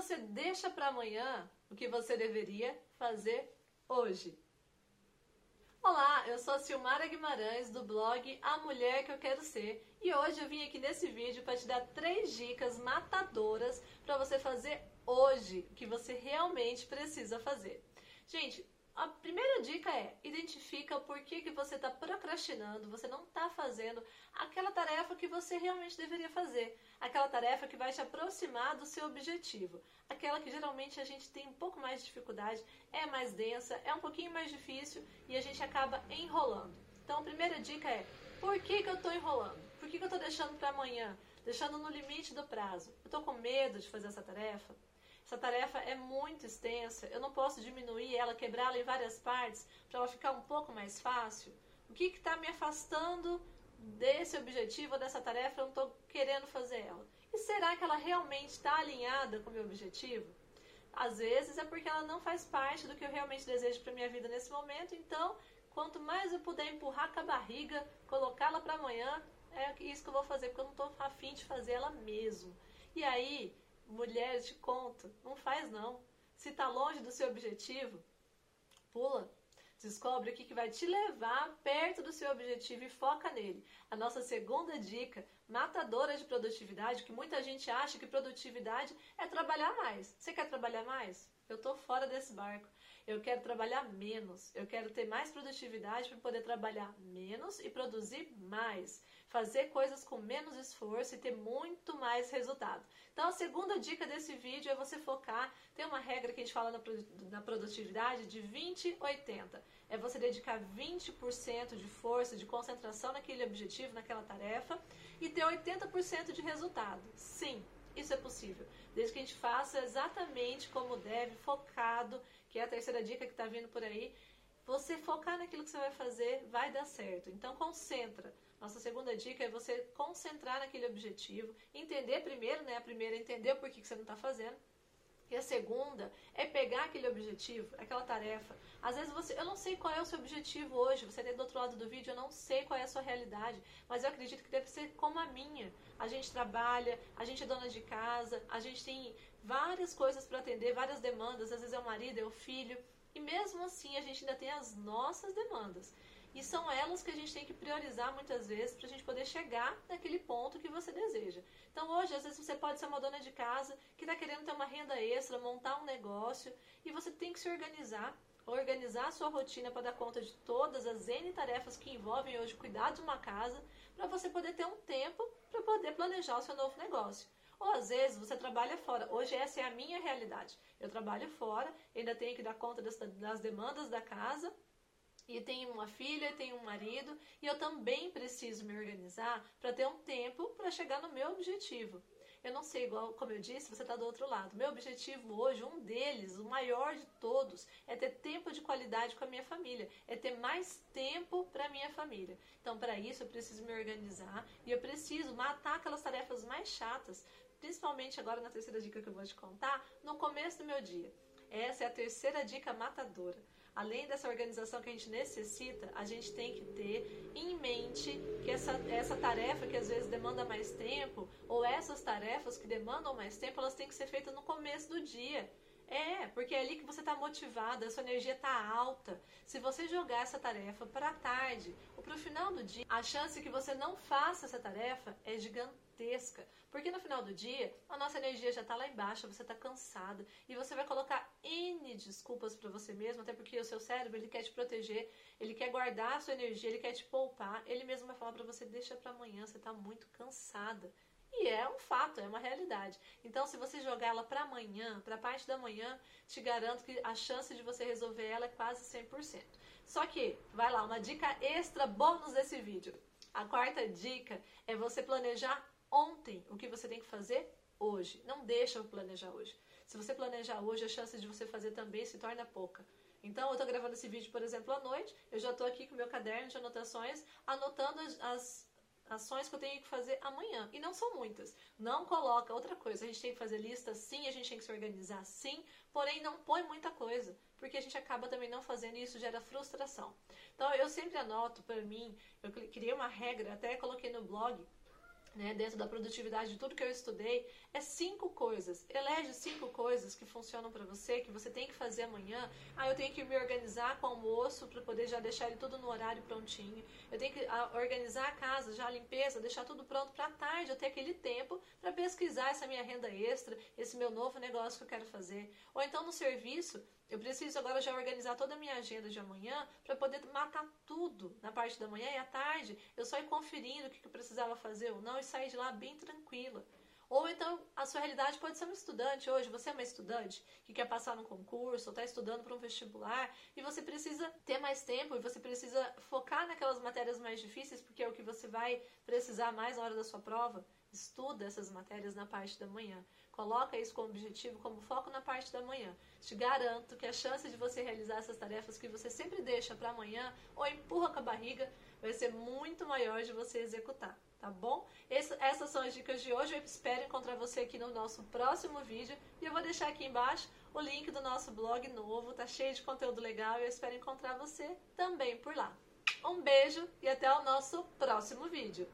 você deixa para amanhã o que você deveria fazer hoje? Olá, eu sou a Silmara Guimarães do blog A Mulher que eu quero ser e hoje eu vim aqui nesse vídeo para te dar três dicas matadoras para você fazer hoje o que você realmente precisa fazer. Gente, a primeira dica é, identifica o porquê que você está procrastinando, você não está fazendo aquela tarefa que você realmente deveria fazer, aquela tarefa que vai te aproximar do seu objetivo, aquela que geralmente a gente tem um pouco mais de dificuldade, é mais densa, é um pouquinho mais difícil e a gente acaba enrolando. Então a primeira dica é, por que, que eu estou enrolando? Por que, que eu estou deixando para amanhã? Deixando no limite do prazo? Eu estou com medo de fazer essa tarefa? Essa tarefa é muito extensa, eu não posso diminuir ela, quebrá-la em várias partes para ela ficar um pouco mais fácil. O que está me afastando desse objetivo, dessa tarefa, eu não estou querendo fazer ela? E será que ela realmente está alinhada com o meu objetivo? Às vezes é porque ela não faz parte do que eu realmente desejo para minha vida nesse momento, então quanto mais eu puder empurrar com a barriga, colocá-la para amanhã, é isso que eu vou fazer, porque eu não estou afim de fazer ela mesmo. E aí, mulheres de conta, não faz não. Se está longe do seu objetivo, pula. Descobre o que vai te levar perto do seu objetivo e foca nele. A nossa segunda dica, matadora de produtividade, que muita gente acha que produtividade é trabalhar mais. Você quer trabalhar mais? Eu estou fora desse barco. Eu quero trabalhar menos. Eu quero ter mais produtividade para poder trabalhar menos e produzir mais. Fazer coisas com menos esforço e ter muito mais resultado. Então, a segunda dica desse vídeo é você focar. Tem uma regra que a gente fala na produtividade de 20-80. É você dedicar 20% de força, de concentração naquele objetivo, naquela tarefa e ter 80% de resultado. Sim, isso é possível. Desde que a gente faça exatamente como deve, focado, que é a terceira dica que está vindo por aí. Você focar naquilo que você vai fazer, vai dar certo. Então concentra. Nossa segunda dica é você concentrar naquele objetivo, entender primeiro, né? A primeira é entender o porquê que você não está fazendo. E a segunda é pegar aquele objetivo, aquela tarefa. Às vezes você, eu não sei qual é o seu objetivo hoje, você tem do outro lado do vídeo, eu não sei qual é a sua realidade, mas eu acredito que deve ser como a minha. A gente trabalha, a gente é dona de casa, a gente tem várias coisas para atender, várias demandas, às vezes é o marido, é o filho, e mesmo assim a gente ainda tem as nossas demandas. E são elas que a gente tem que priorizar muitas vezes para a gente poder chegar naquele ponto que você deseja. Então hoje, às vezes, você pode ser uma dona de casa que está querendo ter uma renda extra, montar um negócio, e você tem que se organizar, organizar a sua rotina para dar conta de todas as N tarefas que envolvem hoje cuidar de uma casa, para você poder ter um tempo para poder planejar o seu novo negócio. Ou às vezes você trabalha fora. Hoje essa é a minha realidade. Eu trabalho fora, ainda tenho que dar conta das, das demandas da casa e tenho uma filha, tenho um marido, e eu também preciso me organizar para ter um tempo para chegar no meu objetivo. Eu não sei, igual como eu disse, você está do outro lado. Meu objetivo hoje, um deles, o maior de todos, é ter tempo de qualidade com a minha família, é ter mais tempo para a minha família. Então, para isso, eu preciso me organizar e eu preciso matar aquelas tarefas mais chatas, principalmente agora na terceira dica que eu vou te contar, no começo do meu dia. Essa é a terceira dica matadora. Além dessa organização que a gente necessita, a gente tem que ter em mente que essa, essa tarefa que às vezes demanda mais tempo, ou essas tarefas que demandam mais tempo, elas têm que ser feitas no começo do dia. É, porque é ali que você está motivada, a sua energia está alta. Se você jogar essa tarefa para tarde ou para o final do dia, a chance que você não faça essa tarefa é gigantesca. Porque no final do dia, a nossa energia já está lá embaixo, você está cansada e você vai colocar N desculpas para você mesmo, até porque o seu cérebro ele quer te proteger, ele quer guardar a sua energia, ele quer te poupar. Ele mesmo vai falar para você: deixa para amanhã, você está muito cansada. E é um fato, é uma realidade. Então, se você jogar ela para amanhã, para parte da manhã, te garanto que a chance de você resolver ela é quase 100%. Só que, vai lá, uma dica extra bônus desse vídeo. A quarta dica é você planejar ontem o que você tem que fazer hoje. Não deixa eu planejar hoje. Se você planejar hoje, a chance de você fazer também se torna pouca. Então, eu estou gravando esse vídeo, por exemplo, à noite. Eu já estou aqui com meu caderno de anotações, anotando as, as ações que eu tenho que fazer amanhã. E não são muitas. Não coloca outra coisa. A gente tem que fazer lista sim, a gente tem que se organizar sim, porém não põe muita coisa, porque a gente acaba também não fazendo e isso gera frustração. Então eu sempre anoto para mim, eu criei uma regra, até coloquei no blog, né, dentro da produtividade de tudo que eu estudei, é cinco coisas. Elege cinco coisas que funcionam para você, que você tem que fazer amanhã. Ah, eu tenho que me organizar com o almoço para poder já deixar ele tudo no horário prontinho. Eu tenho que ah, organizar a casa, já a limpeza, deixar tudo pronto para tarde, ter aquele tempo para pesquisar essa minha renda extra, esse meu novo negócio que eu quero fazer. Ou então no serviço, eu preciso agora já organizar toda a minha agenda de amanhã para poder matar tudo na parte da manhã e à tarde eu só ir conferindo o que eu precisava fazer ou não e sair de lá bem tranquila. Ou então a sua realidade pode ser um estudante hoje. Você é uma estudante que quer passar num concurso ou está estudando para um vestibular e você precisa ter mais tempo e você precisa focar naquelas matérias mais difíceis porque é o que você vai precisar mais na hora da sua prova. Estuda essas matérias na parte da manhã. Coloca isso como objetivo, como foco na parte da manhã. Te garanto que a chance de você realizar essas tarefas que você sempre deixa para amanhã ou empurra com a barriga vai ser muito maior de você executar, tá bom? Esse, essas são as dicas de hoje. Eu espero encontrar você aqui no nosso próximo vídeo e eu vou deixar aqui embaixo o link do nosso blog novo. Tá cheio de conteúdo legal e eu espero encontrar você também por lá. Um beijo e até o nosso próximo vídeo.